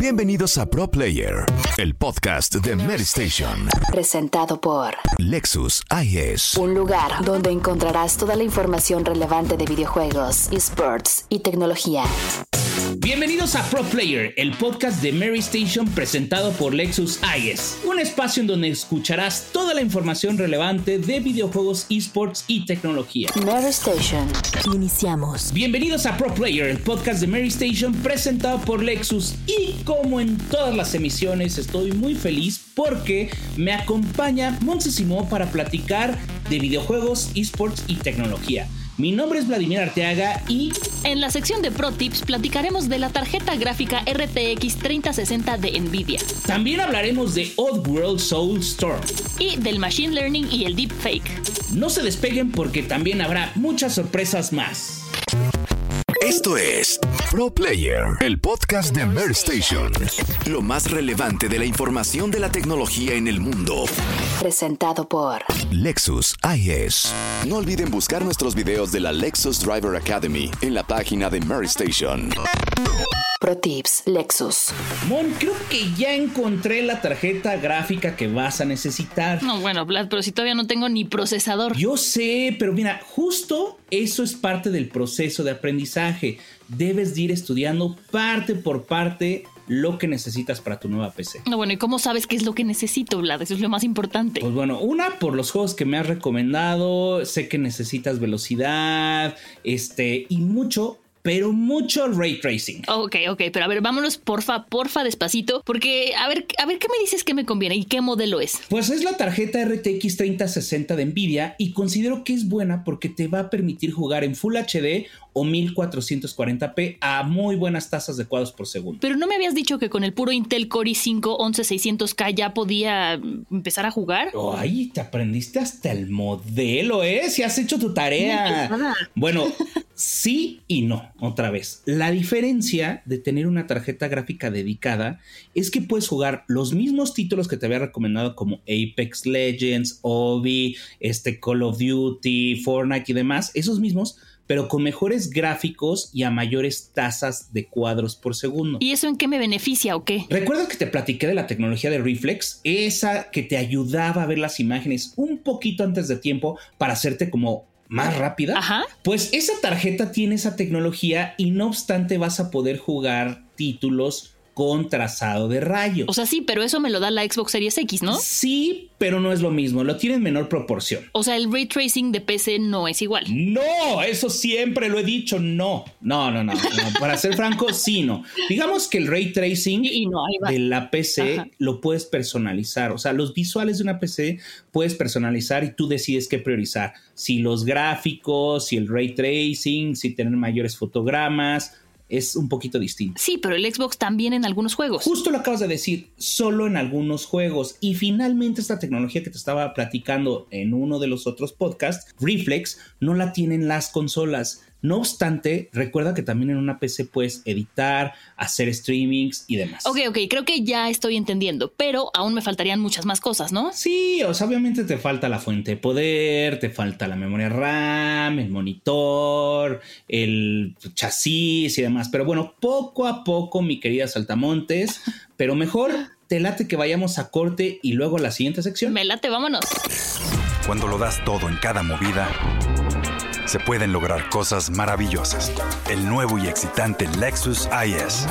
Bienvenidos a Pro Player, el podcast de Mary Station. Presentado por Lexus IS. Un lugar donde encontrarás toda la información relevante de videojuegos, esports y tecnología. Bienvenidos a Pro Player, el podcast de Mary Station presentado por Lexus IS, un espacio en donde escucharás toda la información relevante de videojuegos, esports y tecnología. Mary Station. Iniciamos. Bienvenidos a Pro Player, el podcast de Mary Station presentado por Lexus y como en todas las emisiones estoy muy feliz porque me acompaña Montse Simón para platicar de videojuegos, esports y tecnología. Mi nombre es Vladimir Arteaga y En la sección de Pro Tips platicaremos de la tarjeta gráfica RTX 3060 de Nvidia también hablaremos de Oddworld Soulstorm. y del Machine Learning y el Deepfake. No se despeguen porque también habrá muchas sorpresas más. Esto es Pro Player, el podcast de Mary Station. Lo más relevante de la información de la tecnología en el mundo. Presentado por Lexus IS. No olviden buscar nuestros videos de la Lexus Driver Academy en la página de Mary Station. Pro Tips Lexus. Mon, creo que ya encontré la tarjeta gráfica que vas a necesitar. No, bueno, Vlad, pero si todavía no tengo ni procesador. Yo sé, pero mira, justo eso es parte del proceso de aprendizaje. Debes de ir estudiando parte por parte lo que necesitas para tu nueva PC. No, bueno, ¿y cómo sabes qué es lo que necesito, Vlad? Eso es lo más importante. Pues bueno, una por los juegos que me has recomendado, sé que necesitas velocidad, este, y mucho, pero mucho ray tracing. Ok, ok, pero a ver, vámonos porfa, porfa, despacito, porque a ver, a ver qué me dices que me conviene y qué modelo es. Pues es la tarjeta RTX 3060 de Nvidia y considero que es buena porque te va a permitir jugar en Full HD o 1440p a muy buenas tasas de cuadros por segundo. Pero no me habías dicho que con el puro Intel Core i5 11600K ya podía empezar a jugar. Ay, te aprendiste hasta el modelo, ¿eh? Si has hecho tu tarea. Bueno, sí y no, otra vez. La diferencia de tener una tarjeta gráfica dedicada es que puedes jugar los mismos títulos que te había recomendado como Apex Legends, Obi, este Call of Duty, Fortnite y demás, esos mismos, pero con mejores gráficos y a mayores tasas de cuadros por segundo. ¿Y eso en qué me beneficia o qué? ¿Recuerdas que te platiqué de la tecnología de Reflex? Esa que te ayudaba a ver las imágenes un poquito antes de tiempo para hacerte como más rápida. Ajá. Pues esa tarjeta tiene esa tecnología y no obstante vas a poder jugar títulos con trazado de rayos. O sea, sí, pero eso me lo da la Xbox Series X, ¿no? Sí, pero no es lo mismo, lo tiene en menor proporción. O sea, el ray tracing de PC no es igual. No, eso siempre lo he dicho, no. No, no, no. no. Para ser franco, sí, no. Digamos que el ray tracing Y no, de la PC Ajá. lo puedes personalizar. O sea, los visuales de una PC puedes personalizar y tú decides qué priorizar. Si los gráficos, si el ray tracing, si tener mayores fotogramas, es un poquito distinto. Sí, pero el Xbox también en algunos juegos. Justo lo acabas de decir, solo en algunos juegos. Y finalmente esta tecnología que te estaba platicando en uno de los otros podcasts, Reflex, no la tienen las consolas. No obstante, recuerda que también en una PC puedes editar, hacer streamings y demás. Ok, ok, creo que ya estoy entendiendo, pero aún me faltarían muchas más cosas, ¿no? Sí, o sea, obviamente te falta la fuente de poder, te falta la memoria RAM, el monitor, el chasis y demás. Pero bueno, poco a poco, mi querida Saltamontes, pero mejor te late que vayamos a corte y luego a la siguiente sección. Me late, vámonos. Cuando lo das todo en cada movida, se pueden lograr cosas maravillosas. El nuevo y excitante Lexus IS.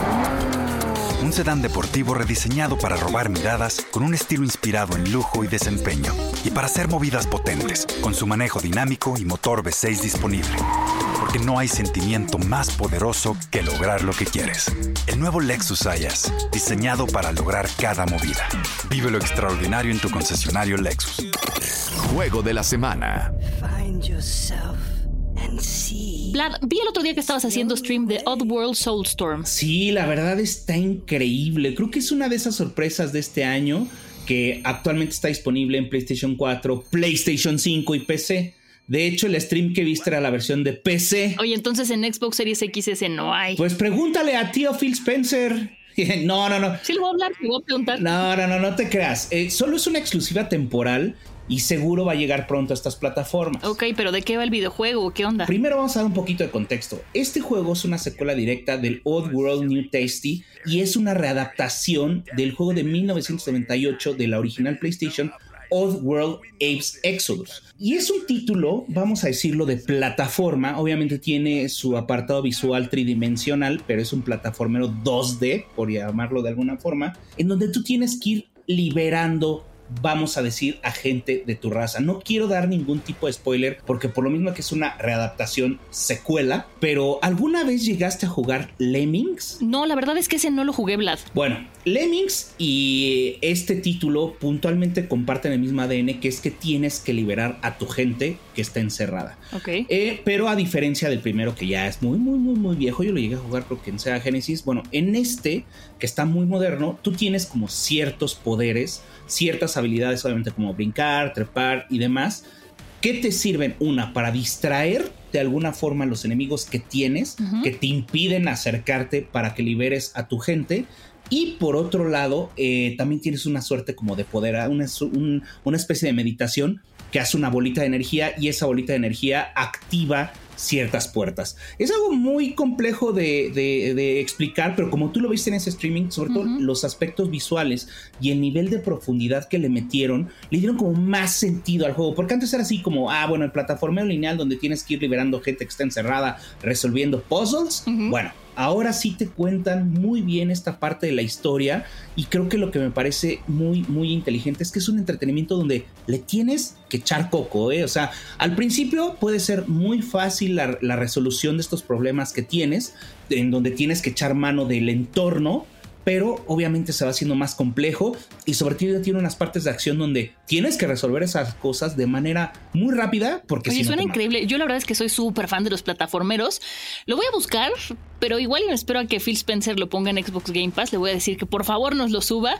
Un sedán deportivo rediseñado para robar miradas con un estilo inspirado en lujo y desempeño. Y para hacer movidas potentes, con su manejo dinámico y motor V6 disponible. Porque no hay sentimiento más poderoso que lograr lo que quieres. El nuevo Lexus IS, diseñado para lograr cada movida. Vive lo extraordinario en tu concesionario Lexus. Juego de la semana. Find yourself see. Vlad, vi el otro día que estabas haciendo stream de Oddworld Soulstorm. Sí, la verdad está increíble. Creo que es una de esas sorpresas de este año que actualmente está disponible en PlayStation 4, PlayStation 5 y PC. De hecho, el stream que viste era la versión de PC. Oye, entonces en Xbox Series X ese no hay. Pues pregúntale a tío Phil Spencer. No, no, no. Sí, le voy a hablar, le voy a preguntar. No, no, no, no te creas. Eh, solo es una exclusiva temporal y seguro va a llegar pronto a estas plataformas. Ok, pero ¿de qué va el videojuego? ¿Qué onda? Primero vamos a dar un poquito de contexto. Este juego es una secuela directa del Old World New Tasty y es una readaptación del juego de 1998 de la original PlayStation Old World Apes Exodus. Y es un título, vamos a decirlo, de plataforma. Obviamente tiene su apartado visual tridimensional, pero es un plataformero 2D, por llamarlo de alguna forma, en donde tú tienes que ir liberando vamos a decir, a gente de tu raza. No quiero dar ningún tipo de spoiler porque por lo mismo que es una readaptación secuela, pero ¿alguna vez llegaste a jugar Lemmings? No, la verdad es que ese no lo jugué, Vlad. Bueno, Lemmings y este título puntualmente comparten el mismo ADN, que es que tienes que liberar a tu gente que está encerrada. Ok. Eh, pero a diferencia del primero, que ya es muy, muy, muy, muy viejo, yo lo llegué a jugar creo que en Sega Genesis. Bueno, en este, que está muy moderno, tú tienes como ciertos poderes, ciertas habilidades, obviamente como brincar, trepar y demás, que te sirven, una, para distraer de alguna forma los enemigos que tienes, que te impiden acercarte para que liberes a tu gente. Y por otro lado, eh, también tienes una suerte como de poder, una, un- una especie de meditación que hace una bolita de energía y esa bolita de energía activa ciertas puertas. Es algo muy complejo de, de- de explicar, pero como tú lo viste en ese streaming, sobre todo los aspectos visuales y el nivel de profundidad que le metieron, le dieron como más sentido al juego, porque antes era así como, ah, bueno, el plataformeo lineal donde tienes que ir liberando gente que está encerrada, resolviendo puzzles, bueno. Ahora sí te cuentan muy bien esta parte de la historia y creo que lo que me parece muy, muy inteligente es que es un entretenimiento donde le tienes que echar coco, ¿eh? O sea, al principio puede ser muy fácil la, la resolución de estos problemas que tienes, en donde tienes que echar mano del entorno, pero obviamente se va haciendo más complejo y sobre todo tiene unas partes de acción donde tienes que resolver esas cosas de manera muy rápida porque Oye, si no suena increíble. Yo la verdad es que soy súper fan de los plataformeros. Lo voy a buscar, pero igual me espero a que Phil Spencer lo ponga en Xbox Game Pass. Le voy a decir que por favor nos lo suba.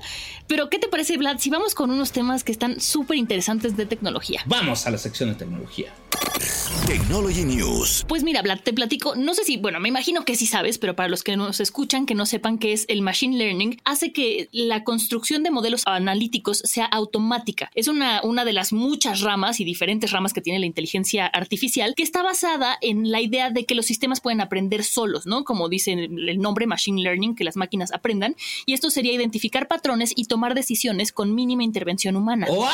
Pero, ¿qué te parece, Vlad? Si vamos con unos temas que están súper interesantes de tecnología. Vamos a la sección de tecnología. Technology News. Pues mira, Vlad, te platico, no sé si, bueno, me imagino que sí sabes, pero para los que nos escuchan, que no sepan qué es el Machine Learning, hace que la construcción de modelos analíticos sea automática. Es una, una de las muchas ramas y diferentes ramas que tiene la inteligencia artificial, que está basada en la idea de que los sistemas pueden aprender solos, ¿no? Como dice el nombre Machine Learning, que las máquinas aprendan, y esto sería identificar patrones y tomar decisiones con mínima intervención humana. ¡Wow!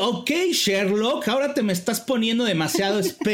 Ok, Sherlock, ahora te me estás poniendo demasiado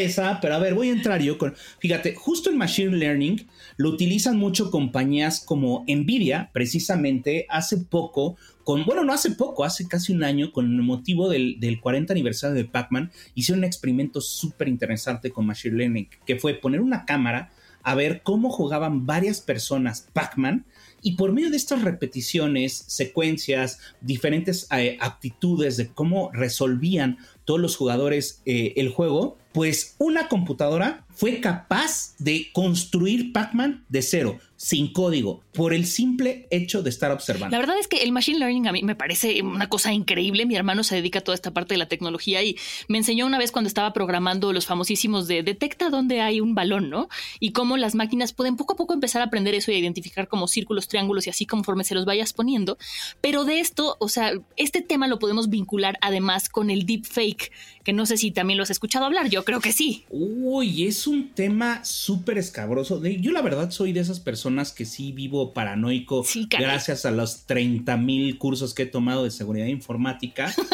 pero a ver, voy a entrar yo con... Fíjate, justo el Machine Learning lo utilizan mucho compañías como Nvidia, precisamente hace poco, con, bueno, no hace poco, hace casi un año, con el motivo del, del 40 aniversario de Pac-Man, hicieron un experimento súper interesante con Machine Learning, que fue poner una cámara a ver cómo jugaban varias personas Pac-Man y por medio de estas repeticiones, secuencias, diferentes eh, aptitudes de cómo resolvían todos los jugadores eh, el juego, pues una computadora fue capaz de construir Pac-Man de cero, sin código, por el simple hecho de estar observando. La verdad es que el machine learning a mí me parece una cosa increíble. Mi hermano se dedica a toda esta parte de la tecnología y me enseñó una vez cuando estaba programando los famosísimos de detecta dónde hay un balón, ¿no? Y cómo las máquinas pueden poco a poco empezar a aprender eso y a identificar como círculos, triángulos y así conforme se los vayas poniendo. Pero de esto, o sea, este tema lo podemos vincular además con el deepfake, que no sé si también lo has escuchado hablar. Yo creo que sí. Uy, es un tema súper escabroso. Yo la verdad soy de esas personas que sí vivo paranoico Sí, gracias a los 30 mil cursos que he tomado de seguridad informática.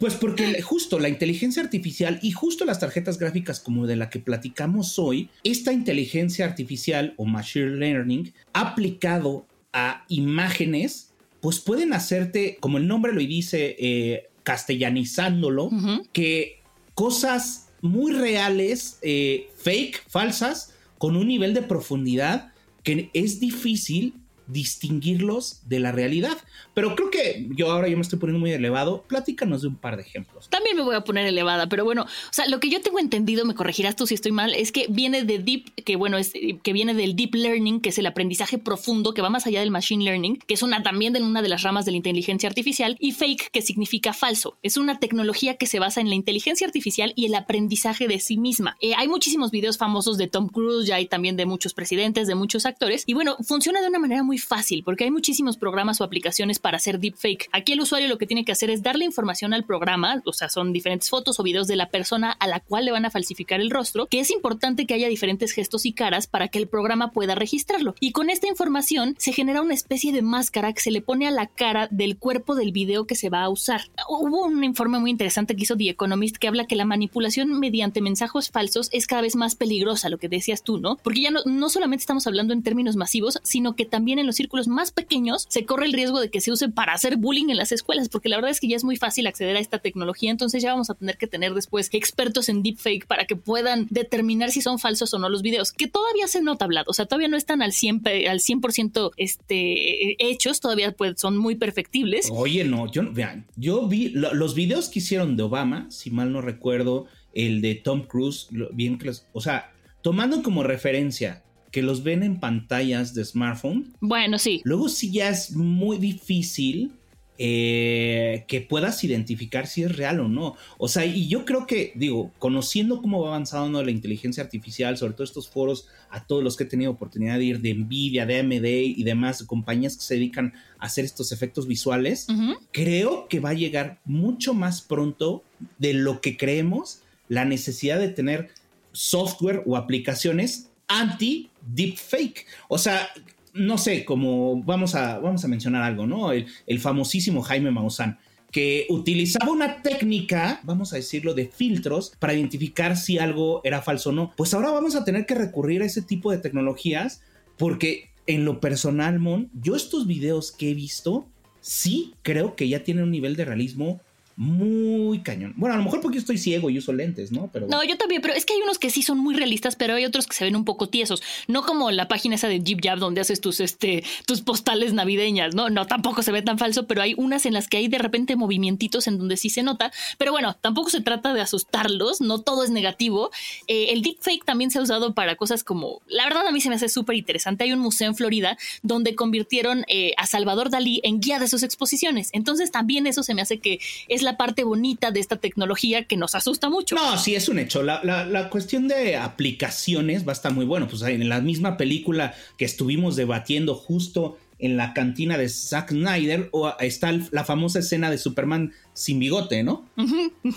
Pues porque justo la inteligencia artificial y justo las tarjetas gráficas como de la que platicamos hoy, esta inteligencia artificial o machine learning aplicado a imágenes, pues pueden hacerte, como el nombre lo dice, eh, castellanizándolo, que cosas muy reales, eh, fake, falsas, con un nivel de profundidad que es difícil distinguirlos de la realidad. Pero creo que yo ahora yo me estoy poniendo muy elevado. Platícanos de un par de ejemplos. También me voy a poner elevada, pero bueno, o sea, lo que yo tengo entendido, me corregirás tú si estoy mal, es que viene de deep, que bueno, es que viene del deep learning, que es el aprendizaje profundo, que va más allá del machine learning, que es una también de una de las ramas de la inteligencia artificial, y fake, que significa falso. Es una tecnología que se basa en la inteligencia artificial y el aprendizaje de sí misma. Eh, hay muchísimos videos famosos de Tom Cruise, ya hay también de muchos presidentes, de muchos actores, y bueno, funciona de una manera muy fácil porque hay muchísimos programas o aplicaciones para hacer deepfake. Aquí el usuario lo que tiene que hacer es darle información al programa, o sea, son diferentes fotos o videos de la persona a la cual le van a falsificar el rostro, que es importante que haya diferentes gestos y caras para que el programa pueda registrarlo. Y con esta información se genera una especie de máscara que se le pone a la cara del cuerpo del video que se va a usar. Hubo un informe muy interesante que hizo The Economist que habla que la manipulación mediante mensajes falsos es cada vez más peligrosa, lo que decías tú, ¿no? Porque ya no, no solamente estamos hablando en términos masivos, sino que también en los círculos más pequeños se corre el riesgo de que se use para hacer bullying en las escuelas, porque la verdad es que ya es muy fácil acceder a esta tecnología, entonces ya vamos a tener que tener después expertos en deepfake para que puedan determinar si son falsos o no los videos, que todavía se nota hablado, o sea, todavía no están al 100%, al 100% este, hechos, todavía pues, son muy perfectibles. Oye, no, yo, vean, yo vi los videos que hicieron de Obama, si mal no recuerdo, el de Tom Cruise, bien o sea, tomando como referencia que los ven en pantallas de smartphone. Bueno, sí. Luego sí ya es muy difícil eh, que puedas identificar si es real o no. O sea, y yo creo que, digo, conociendo cómo va avanzando la inteligencia artificial, sobre todo estos foros, a todos los que he tenido oportunidad de ir de Nvidia, de AMD y demás compañías que se dedican a hacer estos efectos visuales, creo que va a llegar mucho más pronto de lo que creemos la necesidad de tener software o aplicaciones anti-deepfake. O sea, no sé, como vamos a, vamos a mencionar algo, ¿no? El, famosísimo Jaime Maussan que utilizaba una técnica, vamos a decirlo, de filtros para identificar si algo era falso o no. Pues ahora vamos a tener que recurrir a ese tipo de tecnologías porque en lo personal, Mon, yo estos videos que he visto, sí creo que ya tienen un nivel de realismo muy cañón. Bueno, a lo mejor porque estoy ciego y uso lentes, ¿no? Pero No, yo también, pero es que hay unos que sí son muy realistas, pero hay otros que se ven un poco tiesos, no como la página esa de Jeep Jab donde haces tus este tus postales navideñas, ¿no? No tampoco se ve tan falso, pero hay unas en las que hay de repente movimientitos en donde sí se nota, pero bueno, tampoco se trata de asustarlos, no todo es negativo. Eh, el deepfake también se ha usado para cosas como, la verdad a mí se me hace súper interesante, hay un museo en Florida donde convirtieron eh, a Salvador Dalí en guía de sus exposiciones, entonces también eso se me hace que es la parte bonita de esta tecnología que nos asusta mucho. No, sí, es un hecho. La, cuestión de aplicaciones va a estar muy bueno. Pues en la misma película que estuvimos debatiendo justo en la cantina de Zack Snyder o está la famosa escena de Superman sin bigote, ¿no?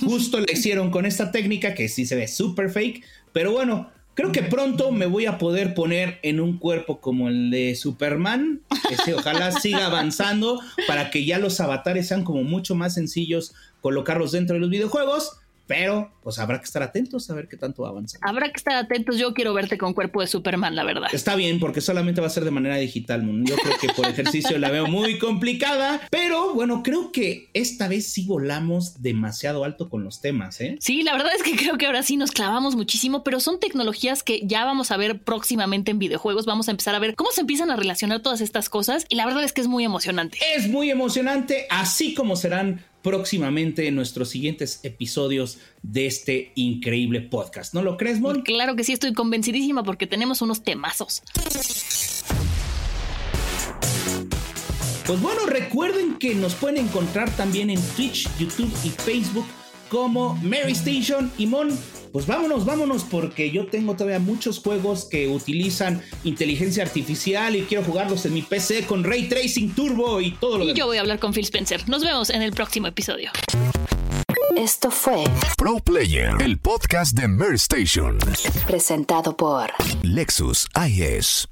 Justo le hicieron con esta técnica que sí se ve súper fake, pero bueno, Creo que pronto me voy a poder poner en un cuerpo como el de Superman. Ese, ojalá siga avanzando para que ya los avatares sean como mucho más sencillos colocarlos dentro de los videojuegos. Pero, pues habrá que estar atentos a ver qué tanto avanza. Habrá que estar atentos. Yo quiero verte con cuerpo de Superman, la verdad. Está bien, porque solamente va a ser de manera digital. Yo creo que por ejercicio la veo muy complicada. Pero bueno, creo que esta vez sí volamos demasiado alto con los temas, ¿eh? Sí, la verdad es que creo que ahora sí nos clavamos muchísimo, pero son tecnologías que ya vamos a ver próximamente en videojuegos. Vamos a empezar a ver cómo se empiezan a relacionar todas estas cosas. Y la verdad es que es muy emocionante. Es muy emocionante, así como serán próximamente en nuestros siguientes episodios de este increíble podcast. ¿No lo crees, Mon? Claro que sí, estoy convencidísima porque tenemos unos temazos. Pues bueno, recuerden que nos pueden encontrar también en Twitch, YouTube y Facebook como Mary Station y Mon pues vámonos, vámonos, porque yo tengo todavía muchos juegos que utilizan inteligencia artificial y quiero jugarlos en mi PC con Ray Tracing Turbo y todo lo Y yo voy a hablar con Phil Spencer. Nos vemos en el próximo episodio. Esto fue Pro Player, el podcast de Mer Station. Presentado por Lexus IS.